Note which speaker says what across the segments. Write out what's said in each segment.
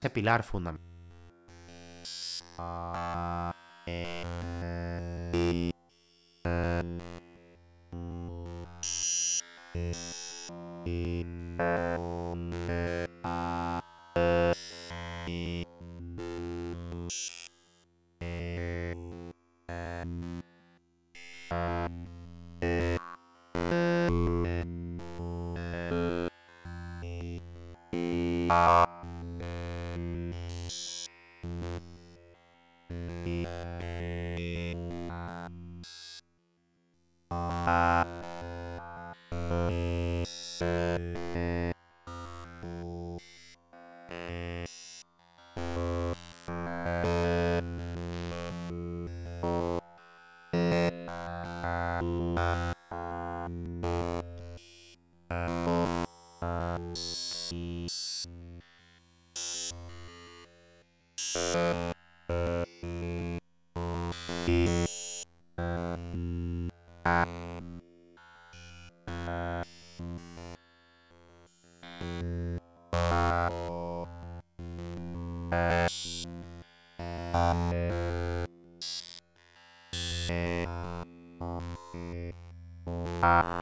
Speaker 1: Ese pilar fundamental. Ah. Ah.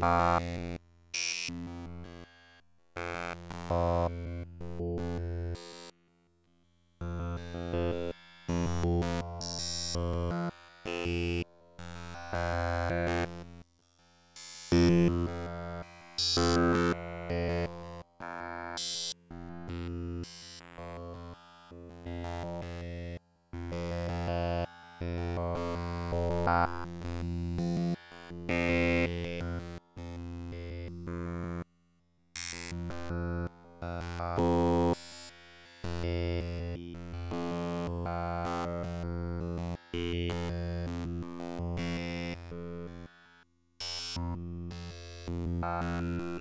Speaker 1: Bye. Um...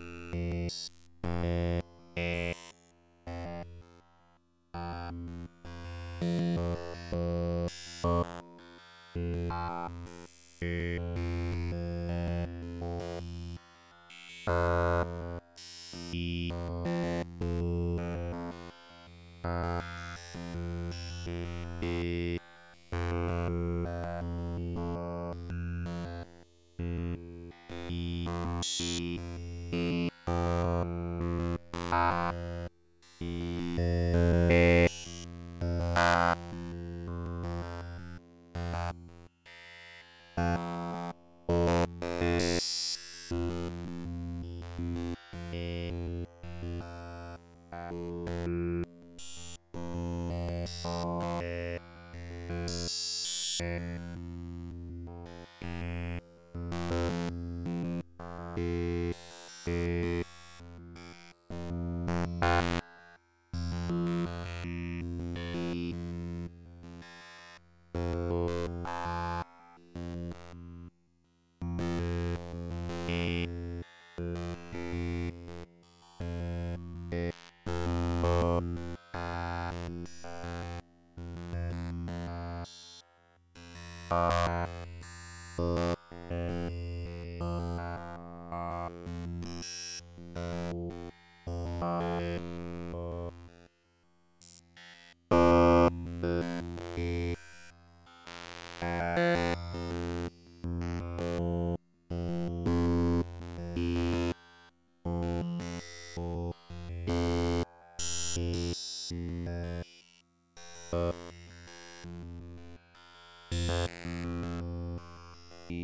Speaker 1: Uh...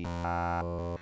Speaker 1: Uh...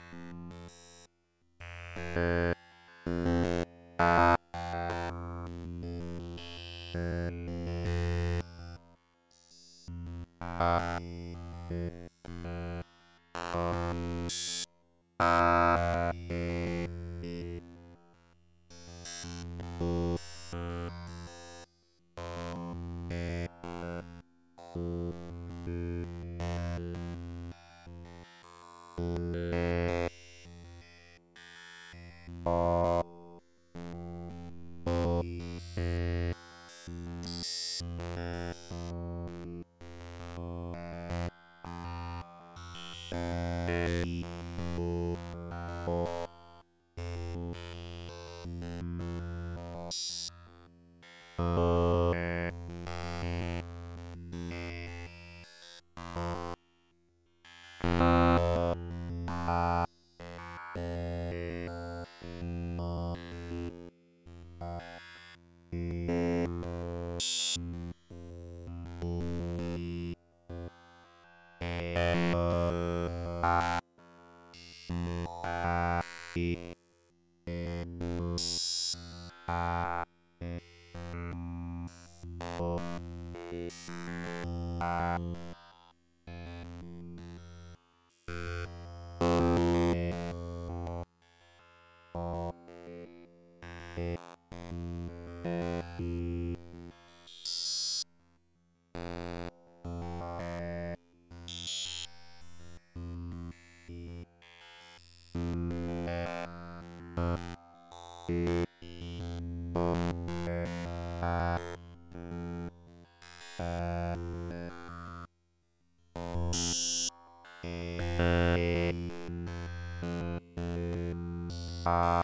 Speaker 1: Oh. Thank you. Uh...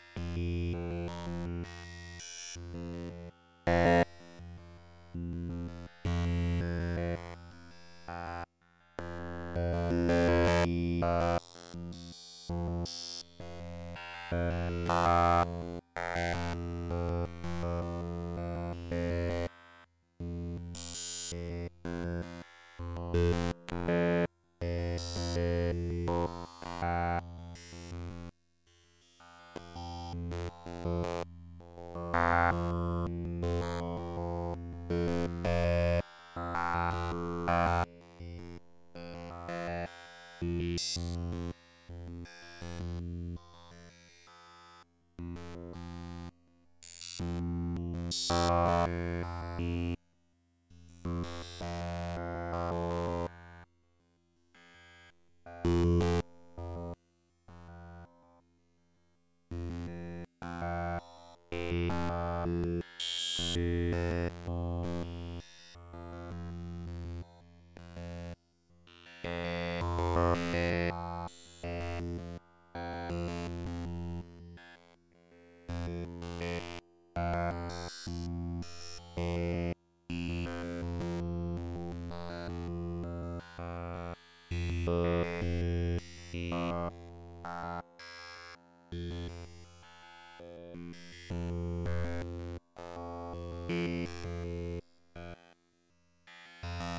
Speaker 1: Bye.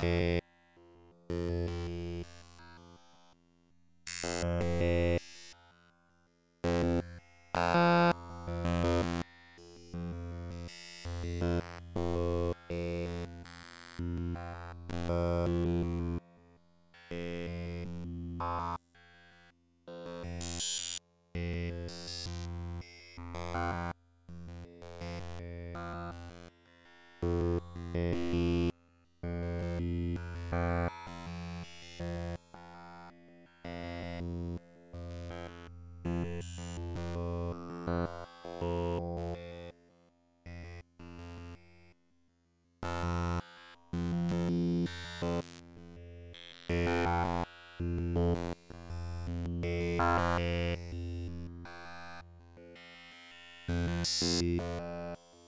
Speaker 1: Eh... C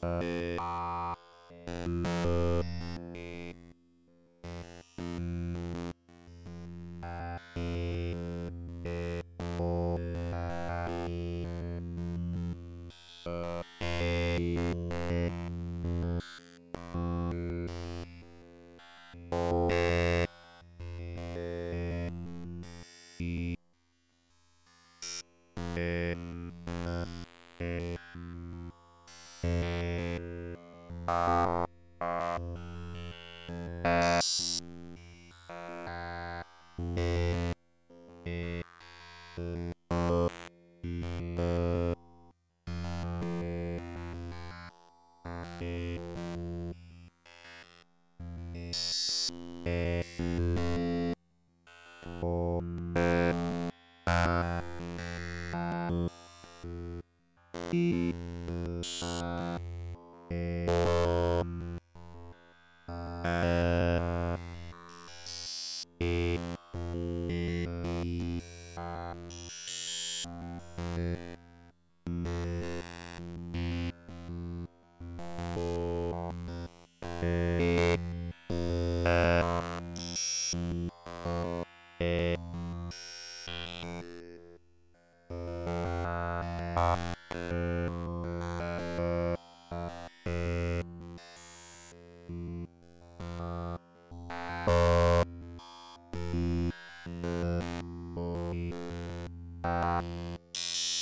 Speaker 1: A L E N A E E O A E S E E O E E N E Beep. Música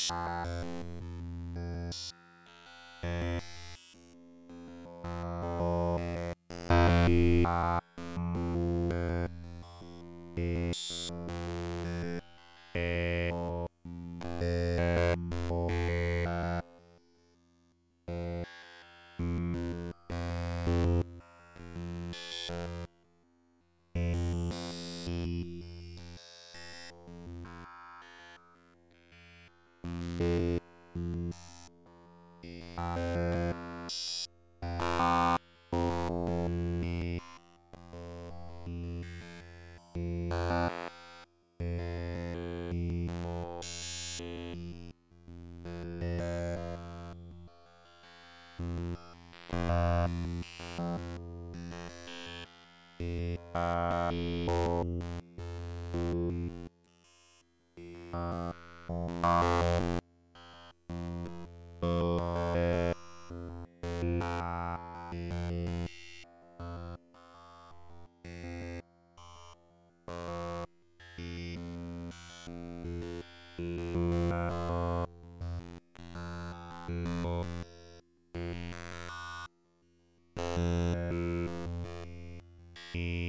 Speaker 1: you 2019.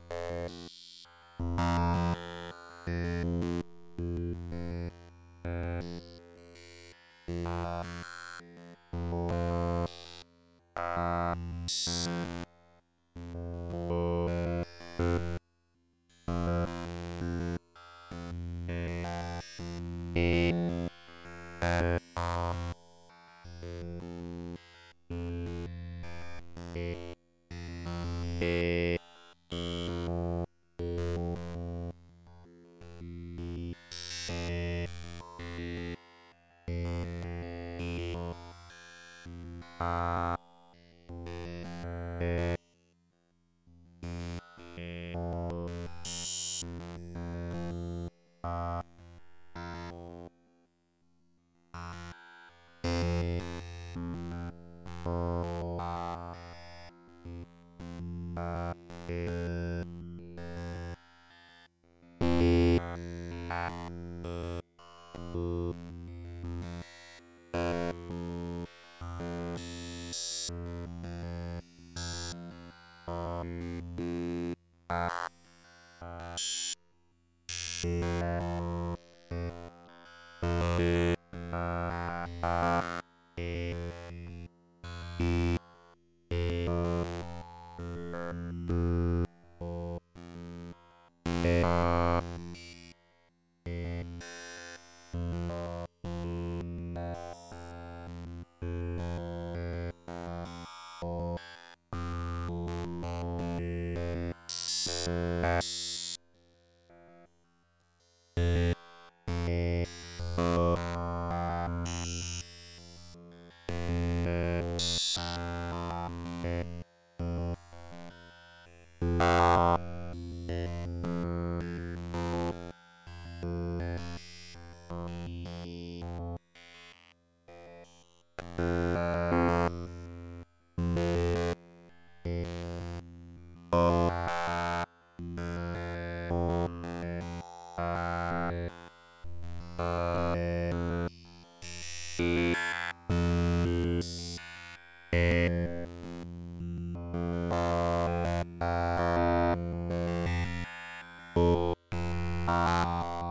Speaker 1: Uh... Thanks.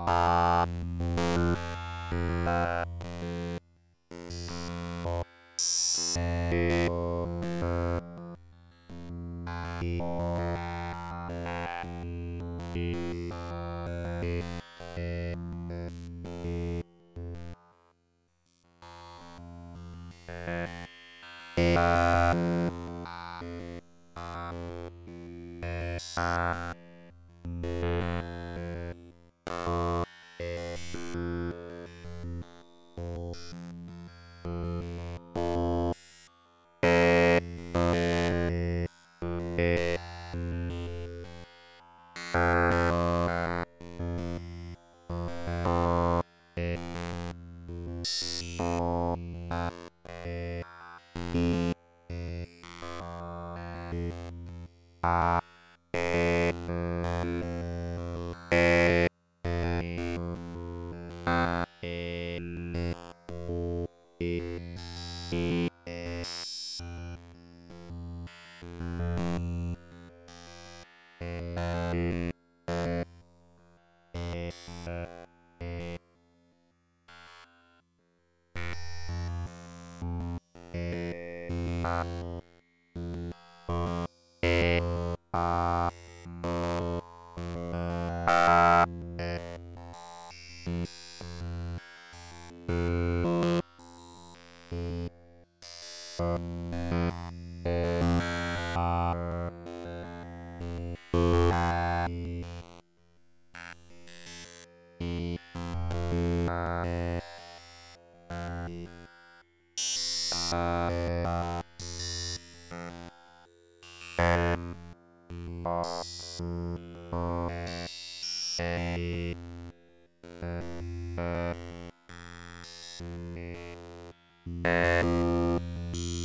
Speaker 1: Bye. Ah.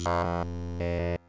Speaker 1: Uh...